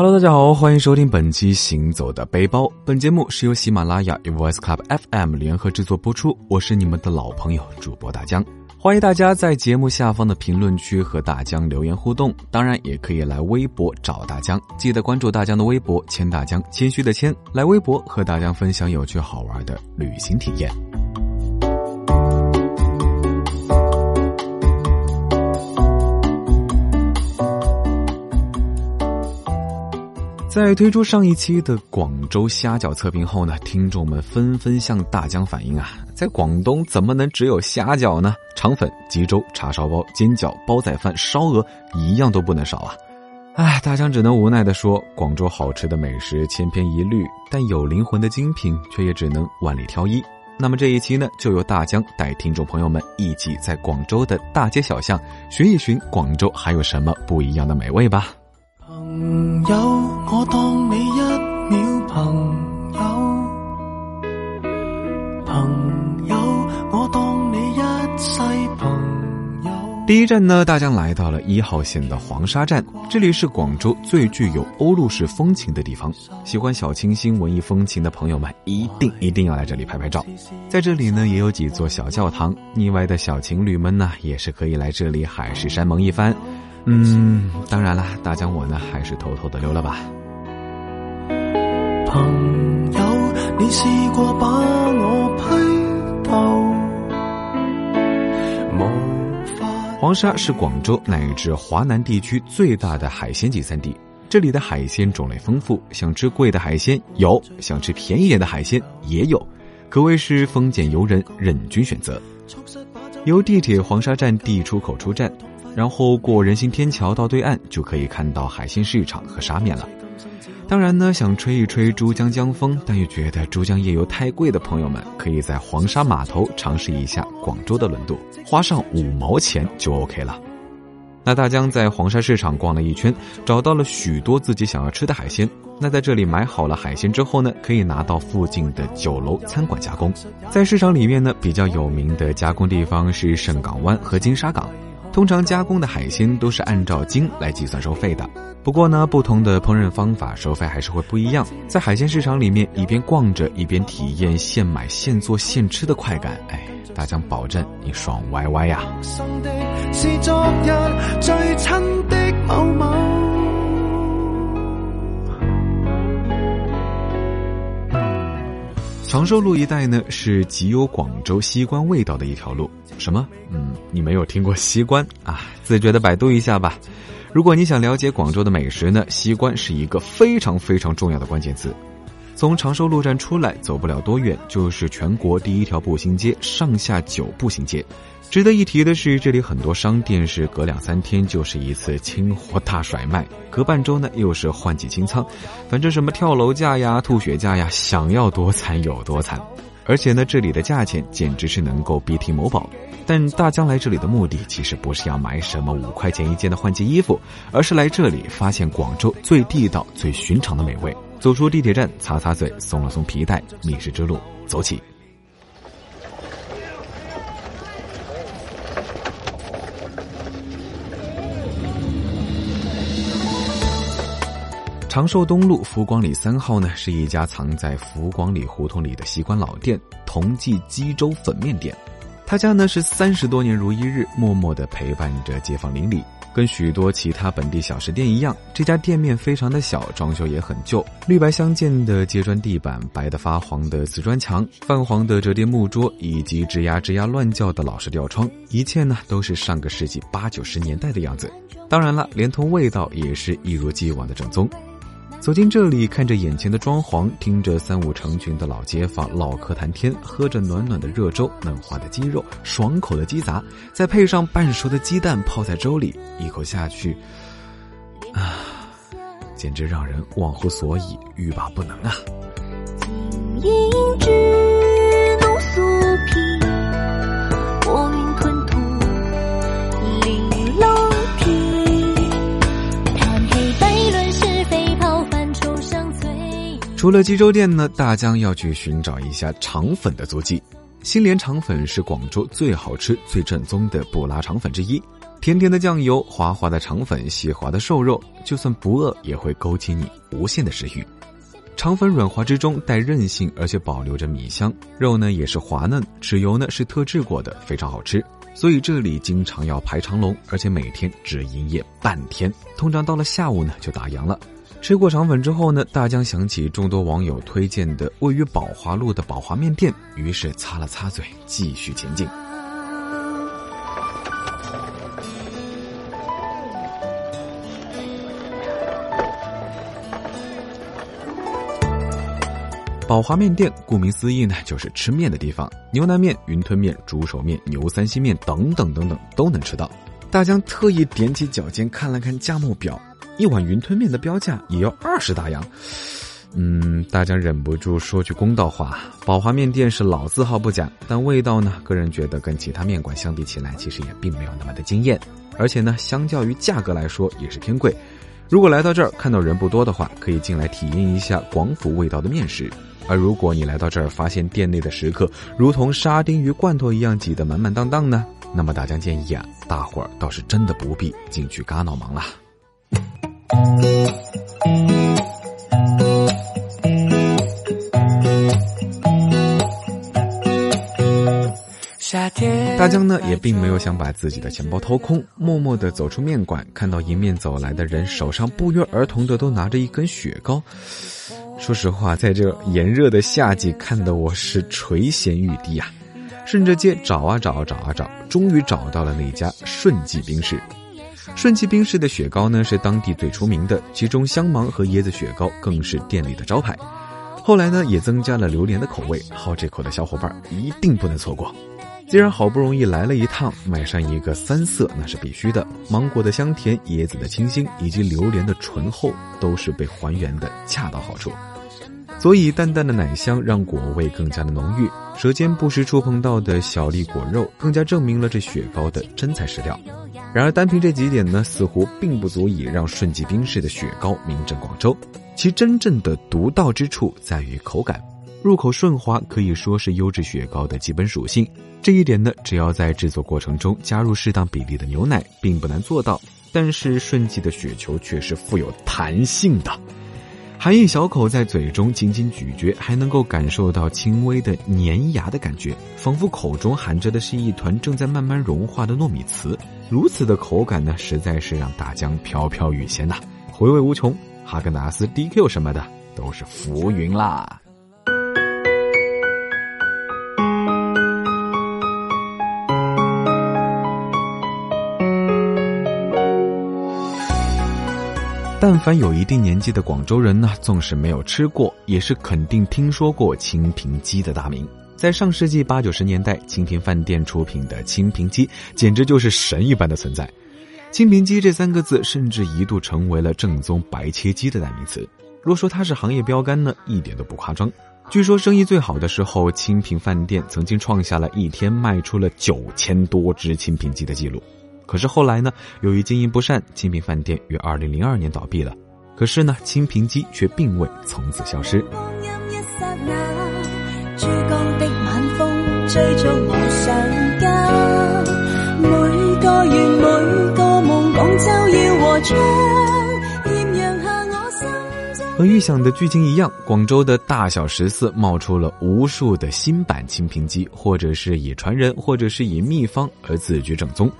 Hello，大家好，欢迎收听本期《行走的背包》。本节目是由喜马拉雅与 Voice Club FM 联合制作播出。我是你们的老朋友主播大江，欢迎大家在节目下方的评论区和大江留言互动。当然，也可以来微博找大江，记得关注大江的微博“谦大江”，谦虚的谦，来微博和大江分享有趣好玩的旅行体验。在推出上一期的广州虾饺测评后呢，听众们纷纷向大江反映啊，在广东怎么能只有虾饺呢？肠粉、鸡粥、叉烧包、煎饺、煲仔饭、烧鹅，一样都不能少啊！哎，大江只能无奈的说，广州好吃的美食千篇一律，但有灵魂的精品却也只能万里挑一。那么这一期呢，就由大江带听众朋友们一起在广州的大街小巷寻一寻广州还有什么不一样的美味吧。朋友，我当你一秒朋友；朋友，我当你一世朋友。第一站呢，大江来到了一号线的黄沙站，这里是广州最具有欧陆式风情的地方。喜欢小清新文艺风情的朋友们，一定一定要来这里拍拍照。在这里呢，也有几座小教堂，腻歪的小情侣们呢，也是可以来这里海誓山盟一番。嗯，当然了，大江我呢还是偷偷的溜了吧。朋友，你试过把我批斗？黄沙是广州乃至华南地区最大的海鲜集散地，这里的海鲜种类丰富，想吃贵的海鲜有，想吃便宜点的海鲜也有，可谓是丰俭由人，任君选择。由地铁黄沙站 D 出口出站。然后过人行天桥到对岸，就可以看到海鲜市场和沙面了。当然呢，想吹一吹珠江江风，但又觉得珠江夜游太贵的朋友们，可以在黄沙码头尝试一下广州的轮渡，花上五毛钱就 OK 了。那大江在黄沙市场逛了一圈，找到了许多自己想要吃的海鲜。那在这里买好了海鲜之后呢，可以拿到附近的酒楼餐馆加工。在市场里面呢，比较有名的加工地方是盛港湾和金沙港。通常加工的海鲜都是按照斤来计算收费的，不过呢，不同的烹饪方法收费还是会不一样。在海鲜市场里面，一边逛着一边体验现买现做现吃的快感，哎，大疆保证你爽歪歪呀！长寿路一带呢，是极有广州西关味道的一条路。什么？嗯，你没有听过西关啊？自觉的百度一下吧。如果你想了解广州的美食呢，西关是一个非常非常重要的关键词。从长寿路站出来，走不了多远，就是全国第一条步行街——上下九步行街。值得一提的是，这里很多商店是隔两三天就是一次清货大甩卖，隔半周呢又是换季清仓，反正什么跳楼价呀、吐血价呀，想要多惨有多惨。而且呢，这里的价钱简直是能够逼停某宝。但大江来这里的目的，其实不是要买什么五块钱一件的换季衣服，而是来这里发现广州最地道、最寻常的美味。走出地铁站，擦擦嘴，松了松皮带，觅食之路走起。长寿东路福光里三号呢，是一家藏在福光里胡同里的西关老店——同济鸡粥粉面店。他家呢是三十多年如一日，默默的陪伴着街坊邻里。跟许多其他本地小吃店一样，这家店面非常的小，装修也很旧，绿白相间的街砖地板，白的发黄的瓷砖墙，泛黄的折叠木桌，以及吱呀吱呀乱叫的老式吊窗，一切呢都是上个世纪八九十年代的样子。当然了，连同味道也是一如既往的正宗。走进这里，看着眼前的装潢，听着三五成群的老街坊唠嗑谈天，喝着暖暖的热粥、嫩滑的鸡肉、爽口的鸡杂，再配上半熟的鸡蛋泡在粥里，一口下去，啊，简直让人忘乎所以、欲罢不能啊！除了鸡粥店呢，大江要去寻找一下肠粉的足迹。新联肠粉是广州最好吃、最正宗的布拉肠粉之一。甜甜的酱油，滑滑的肠粉，细滑的瘦肉，就算不饿也会勾起你无限的食欲。肠粉软滑之中带韧性，而且保留着米香，肉呢也是滑嫩，豉油呢是特制过的，非常好吃。所以这里经常要排长龙，而且每天只营业半天，通常到了下午呢就打烊了。吃过肠粉之后呢，大江想起众多网友推荐的位于宝华路的宝华面店，于是擦了擦嘴，继续前进。宝华面店顾名思义呢，就是吃面的地方。牛腩面、云吞面、猪手面、牛三鲜面等等等等都能吃到。大江特意踮起脚尖看了看价目表，一碗云吞面的标价也要二十大洋。嗯，大江忍不住说句公道话：宝华面店是老字号不假，但味道呢，个人觉得跟其他面馆相比起来，其实也并没有那么的惊艳。而且呢，相较于价格来说，也是偏贵。如果来到这儿看到人不多的话，可以进来体验一下广府味道的面食。而如果你来到这儿，发现店内的食客如同沙丁鱼罐头一样挤得满满当当呢，那么大江建议啊，大伙儿倒是真的不必进去嘎闹忙了。大江呢也并没有想把自己的钱包掏空，默默地走出面馆，看到迎面走来的人手上不约而同的都拿着一根雪糕。说实话，在这炎热的夏季，看得我是垂涎欲滴啊！顺着街找啊找，找啊找，终于找到了那家顺记冰室。顺其冰室的雪糕呢，是当地最出名的，其中香芒和椰子雪糕更是店里的招牌。后来呢，也增加了榴莲的口味，好这口的小伙伴一定不能错过。既然好不容易来了一趟，买上一个三色那是必须的。芒果的香甜、椰子的清新以及榴莲的醇厚，都是被还原的恰到好处。所以淡淡的奶香让果味更加的浓郁，舌尖不时触碰到的小粒果肉，更加证明了这雪糕的真材实料。然而单凭这几点呢，似乎并不足以让顺记冰室的雪糕名震广州。其真正的独到之处在于口感。入口顺滑可以说是优质雪糕的基本属性，这一点呢，只要在制作过程中加入适当比例的牛奶，并不难做到。但是顺记的雪球却是富有弹性的，含一小口在嘴中轻轻咀嚼，还能够感受到轻微的粘牙的感觉，仿佛口中含着的是一团正在慢慢融化的糯米糍。如此的口感呢，实在是让大江飘飘欲仙呐，回味无穷。哈根达斯、DQ 什么的都是浮云啦。但凡有一定年纪的广州人呢，纵使没有吃过，也是肯定听说过清平鸡的大名。在上世纪八九十年代，清平饭店出品的清平鸡简直就是神一般的存在。清平鸡这三个字，甚至一度成为了正宗白切鸡的代名词。若说它是行业标杆呢，一点都不夸张。据说生意最好的时候，清平饭店曾经创下了一天卖出了九千多只清平鸡的记录。可是后来呢，由于经营不善，清平饭店于二零零二年倒闭了。可是呢，清平鸡却并未从此消失。珠江的晚风追逐我上家，每个愿每个梦，广州要和预想的剧情一样，广州的大小食肆冒出了无数的新版清平鸡，或者是以传人，或者是以秘方而自居正宗。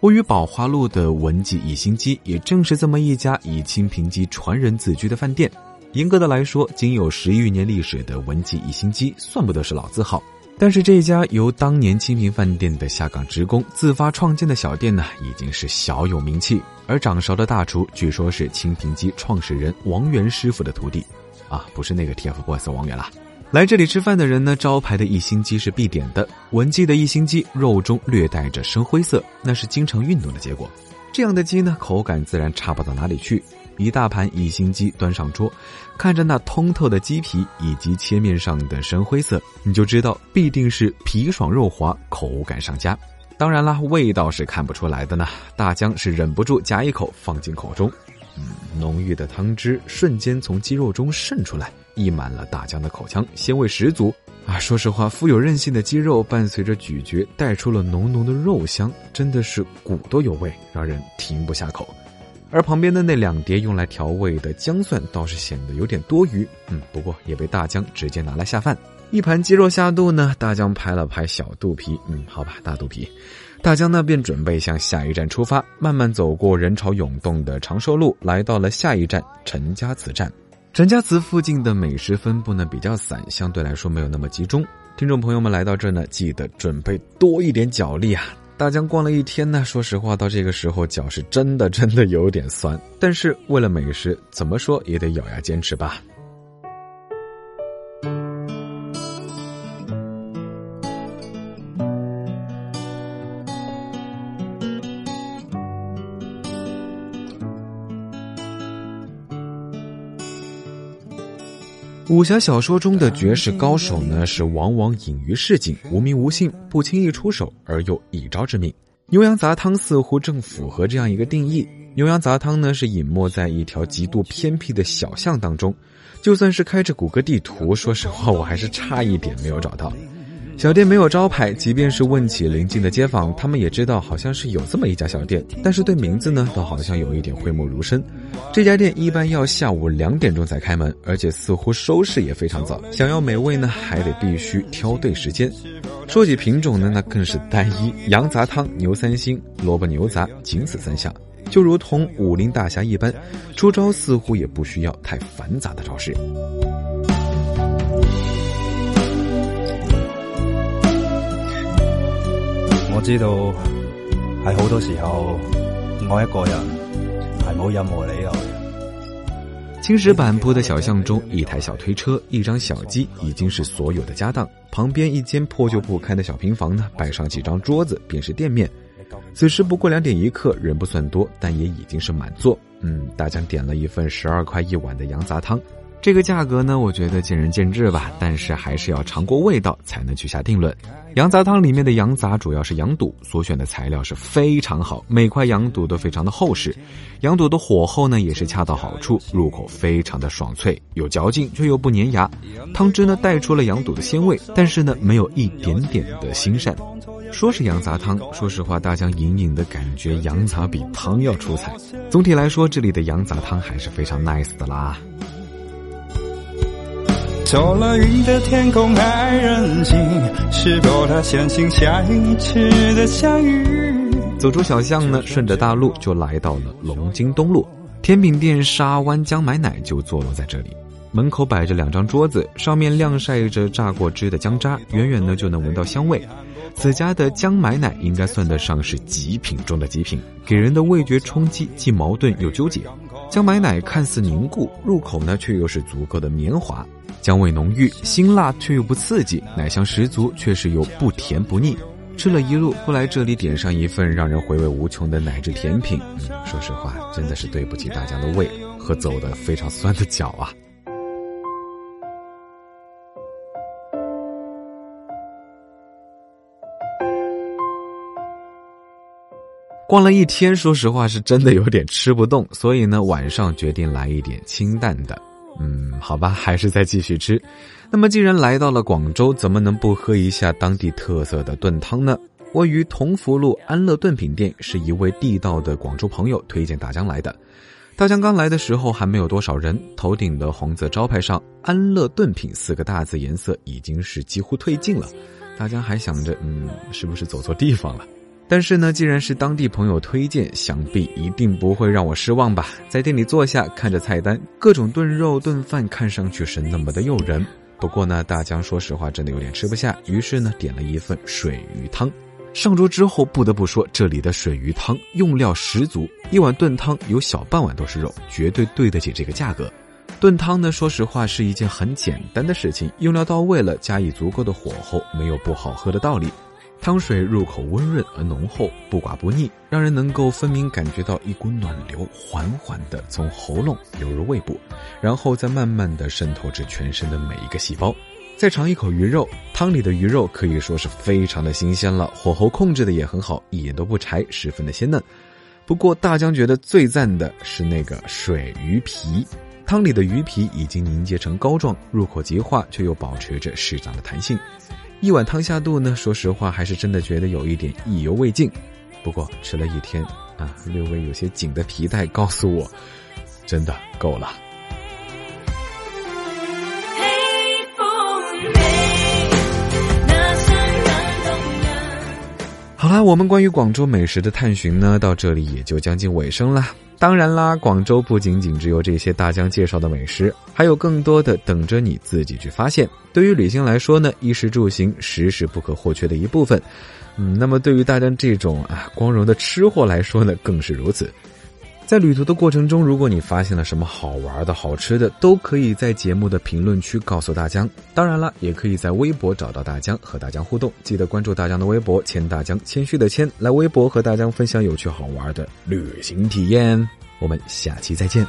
位于宝华路的文记以心鸡，也正是这么一家以清平鸡传人自居的饭店。严格的来说，仅有十余年历史的文记一星鸡算不得是老字号。但是这家由当年清平饭店的下岗职工自发创建的小店呢，已经是小有名气。而掌勺的大厨，据说是清平鸡创始人王源师傅的徒弟，啊，不是那个 TFBOYS 王源啦。来这里吃饭的人呢，招牌的一星鸡是必点的。文记的一星鸡肉中略带着深灰色，那是经常运动的结果。这样的鸡呢，口感自然差不到哪里去。一大盘一星鸡端上桌，看着那通透的鸡皮以及切面上的深灰色，你就知道必定是皮爽肉滑，口感上佳。当然啦，味道是看不出来的呢。大江是忍不住夹一口放进口中，浓郁的汤汁瞬间从鸡肉中渗出来。溢满了大江的口腔，鲜味十足啊！说实话，富有韧性的鸡肉伴随着咀嚼，带出了浓浓的肉香，真的是骨都有味，让人停不下口。而旁边的那两碟用来调味的姜蒜倒是显得有点多余，嗯，不过也被大江直接拿来下饭。一盘鸡肉下肚呢，大江拍了拍小肚皮，嗯，好吧，大肚皮。大江呢便准备向下一站出发，慢慢走过人潮涌动的长寿路，来到了下一站陈家祠站。陈家祠附近的美食分布呢比较散，相对来说没有那么集中。听众朋友们来到这呢，记得准备多一点脚力啊！大疆逛了一天呢，说实话，到这个时候脚是真的真的有点酸。但是为了美食，怎么说也得咬牙坚持吧。武侠小说中的绝世高手呢，是往往隐于市井，无名无姓，不轻易出手，而又一招致命。牛羊杂汤似乎正符合这样一个定义。牛羊杂汤呢，是隐没在一条极度偏僻的小巷当中，就算是开着谷歌地图，说实话，我还是差一点没有找到。小店没有招牌，即便是问起邻近的街坊，他们也知道好像是有这么一家小店，但是对名字呢，倒好像有一点讳莫如深。这家店一般要下午两点钟才开门，而且似乎收视也非常早。想要美味呢，还得必须挑对时间。说起品种呢，那更是单一：羊杂汤、牛三星、萝卜牛杂，仅此三项。就如同武林大侠一般，出招似乎也不需要太繁杂的招式。知道，喺好多时候，我一个人系冇任何理由。青石板铺的小巷中，一台小推车，一张小鸡，已经是所有的家当。旁边一间破旧不堪的小平房呢，摆上几张桌子，便是店面。此时不过两点一刻，人不算多，但也已经是满座。嗯，大家点了一份十二块一碗的羊杂汤。这个价格呢，我觉得见仁见智吧，但是还是要尝过味道才能去下定论。羊杂汤里面的羊杂主要是羊肚，所选的材料是非常好，每块羊肚都非常的厚实，羊肚的火候呢也是恰到好处，入口非常的爽脆，有嚼劲却又不粘牙。汤汁呢带出了羊肚的鲜味，但是呢没有一点点的腥膻。说是羊杂汤，说实话，大家隐隐的感觉羊杂比汤要出彩。总体来说，这里的羊杂汤还是非常 nice 的啦。走了云的天空还任性，是否他相信下一次的相遇？走出小巷呢，顺着大路就来到了龙津东路甜品店沙湾姜买奶就坐落在这里。门口摆着两张桌子，上面晾晒着榨过汁的姜渣，远远呢就能闻到香味。此家的姜买奶应该算得上是极品中的极品，给人的味觉冲击既矛盾又纠结。姜买奶看似凝固，入口呢却又是足够的绵滑。姜味浓郁，辛辣却又不刺激，奶香十足，却是又不甜不腻。吃了一路，不来这里点上一份让人回味无穷的奶制甜品，说实话，真的是对不起大家的胃和走的非常酸的脚啊！逛了一天，说实话是真的有点吃不动，所以呢，晚上决定来一点清淡的。嗯，好吧，还是再继续吃。那么，既然来到了广州，怎么能不喝一下当地特色的炖汤呢？位于同福路安乐炖品店是一位地道的广州朋友推荐大江来的。大江刚来的时候还没有多少人，头顶的红色招牌上“安乐炖品”四个大字颜色已经是几乎褪尽了。大江还想着，嗯，是不是走错地方了？但是呢，既然是当地朋友推荐，想必一定不会让我失望吧。在店里坐下，看着菜单，各种炖肉、炖饭，看上去是那么的诱人。不过呢，大江说实话真的有点吃不下，于是呢，点了一份水鱼汤。上桌之后，不得不说，这里的水鱼汤用料十足，一碗炖汤有小半碗都是肉，绝对对得起这个价格。炖汤呢，说实话是一件很简单的事情，用料到位了，加以足够的火候，没有不好喝的道理。汤水入口温润而浓厚，不寡不腻，让人能够分明感觉到一股暖流缓缓地从喉咙流入胃部，然后再慢慢地渗透至全身的每一个细胞。再尝一口鱼肉，汤里的鱼肉可以说是非常的新鲜了，火候控制的也很好，一点都不柴，十分的鲜嫩。不过大江觉得最赞的是那个水鱼皮。汤里的鱼皮已经凝结成膏状，入口即化，却又保持着适当的弹性。一碗汤下肚呢，说实话还是真的觉得有一点意犹未尽。不过吃了一天啊，略微有些紧的皮带告诉我，真的够了。啦，我们关于广州美食的探寻呢，到这里也就将近尾声了。当然啦，广州不仅仅只有这些大江介绍的美食，还有更多的等着你自己去发现。对于旅行来说呢，衣食住行时时不可或缺的一部分。嗯，那么对于大家这种啊光荣的吃货来说呢，更是如此。在旅途的过程中，如果你发现了什么好玩的好吃的，都可以在节目的评论区告诉大江。当然了，也可以在微博找到大江和大江互动。记得关注大江的微博“谦大江”，谦虚的谦，来微博和大江分享有趣好玩的旅行体验。我们下期再见。